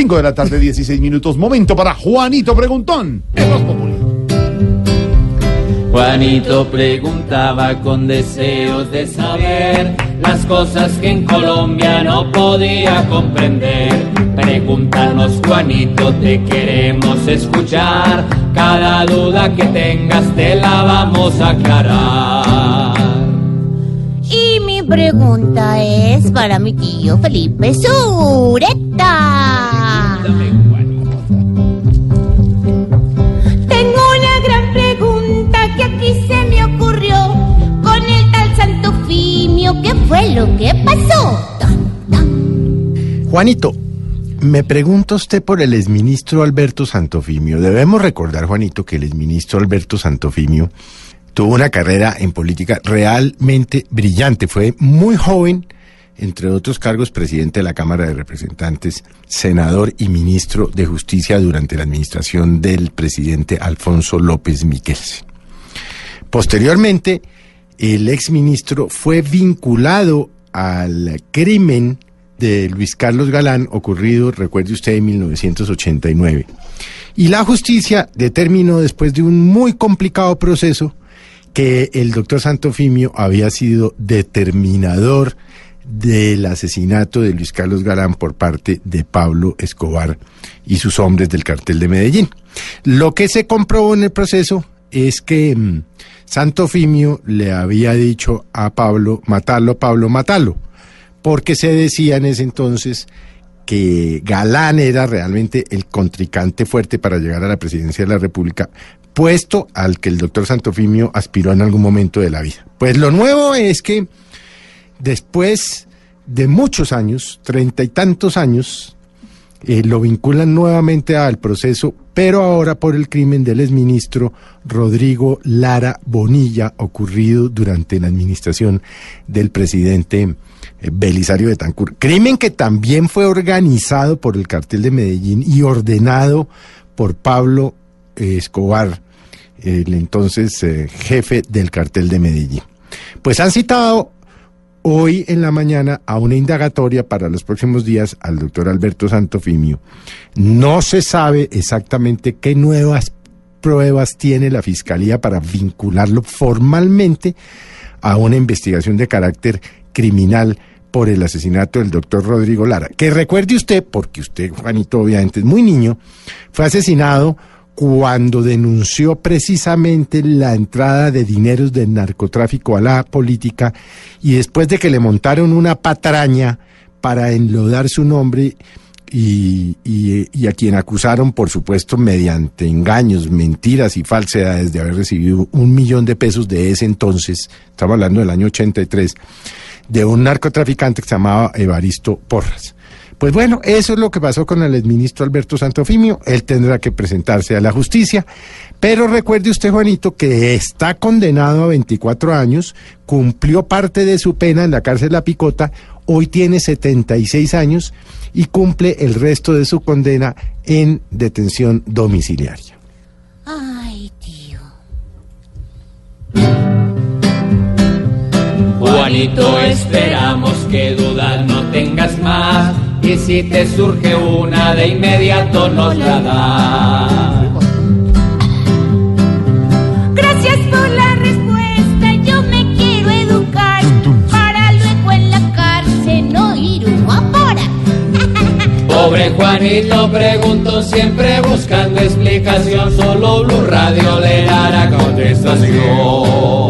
5 de la tarde, 16 minutos. Momento para Juanito Preguntón. en Populi. Juanito preguntaba con deseos de saber las cosas que en Colombia no podía comprender. Pregúntanos, Juanito, te queremos escuchar. Cada duda que tengas te la vamos a aclarar. Y mi pregunta es para mi tío Felipe Sureta. Tengo una gran pregunta que aquí se me ocurrió con el tal Santo Fimio. ¿Qué fue lo que pasó? Juanito, me pregunta usted por el exministro Alberto Santofimio. Debemos recordar, Juanito, que el exministro Alberto Santofimio tuvo una carrera en política realmente brillante. Fue muy joven, entre otros cargos, presidente de la Cámara de Representantes, senador y ministro de Justicia durante la administración del presidente Alfonso López Miquels. Posteriormente, el exministro fue vinculado al crimen de Luis Carlos Galán ocurrido, recuerde usted, en 1989. Y la justicia determinó, después de un muy complicado proceso, que el doctor Santofimio había sido determinador del asesinato de Luis Carlos Galán por parte de Pablo Escobar y sus hombres del cartel de Medellín. Lo que se comprobó en el proceso es que mm, Santofimio le había dicho a Pablo, matalo, Pablo, matalo, porque se decía en ese entonces que Galán era realmente el contrincante fuerte para llegar a la presidencia de la República, puesto al que el doctor Santofimio aspiró en algún momento de la vida. Pues lo nuevo es que después de muchos años, treinta y tantos años, eh, lo vinculan nuevamente al proceso, pero ahora por el crimen del exministro Rodrigo Lara Bonilla, ocurrido durante la administración del presidente eh, Belisario Betancourt. Crimen que también fue organizado por el cartel de Medellín y ordenado por Pablo eh, Escobar, el entonces jefe del cartel de Medellín. Pues han citado hoy en la mañana a una indagatoria para los próximos días al doctor Alberto Santofimio. No se sabe exactamente qué nuevas pruebas tiene la fiscalía para vincularlo formalmente a una investigación de carácter criminal por el asesinato del doctor Rodrigo Lara. Que recuerde usted, porque usted, Juanito, obviamente es muy niño, fue asesinado cuando denunció precisamente la entrada de dineros del narcotráfico a la política y después de que le montaron una patraña para enlodar su nombre y, y- a quien acusaron, por supuesto, mediante engaños, mentiras y falsedades de haber recibido un millón de pesos de ese entonces, estamos hablando del año 83, de un narcotraficante que se llamaba Evaristo Porras. Pues bueno, eso es lo que pasó con el exministro Alberto Santofimio. Él tendrá que presentarse a la justicia. Pero recuerde usted, Juanito, que está condenado a 24 años, cumplió parte de su pena en la cárcel La Picota, hoy tiene 76 años y cumple el resto de su condena en detención domiciliaria. Ay, tío. Juanito, esperamos que dudas no tengas más. Y si te surge una, de inmediato nos la das. Gracias por la respuesta. Yo me quiero educar para luego en la cárcel no ir uno a. Pobre Juanito preguntó siempre buscando explicación. Solo Blue Radio le dará contestación.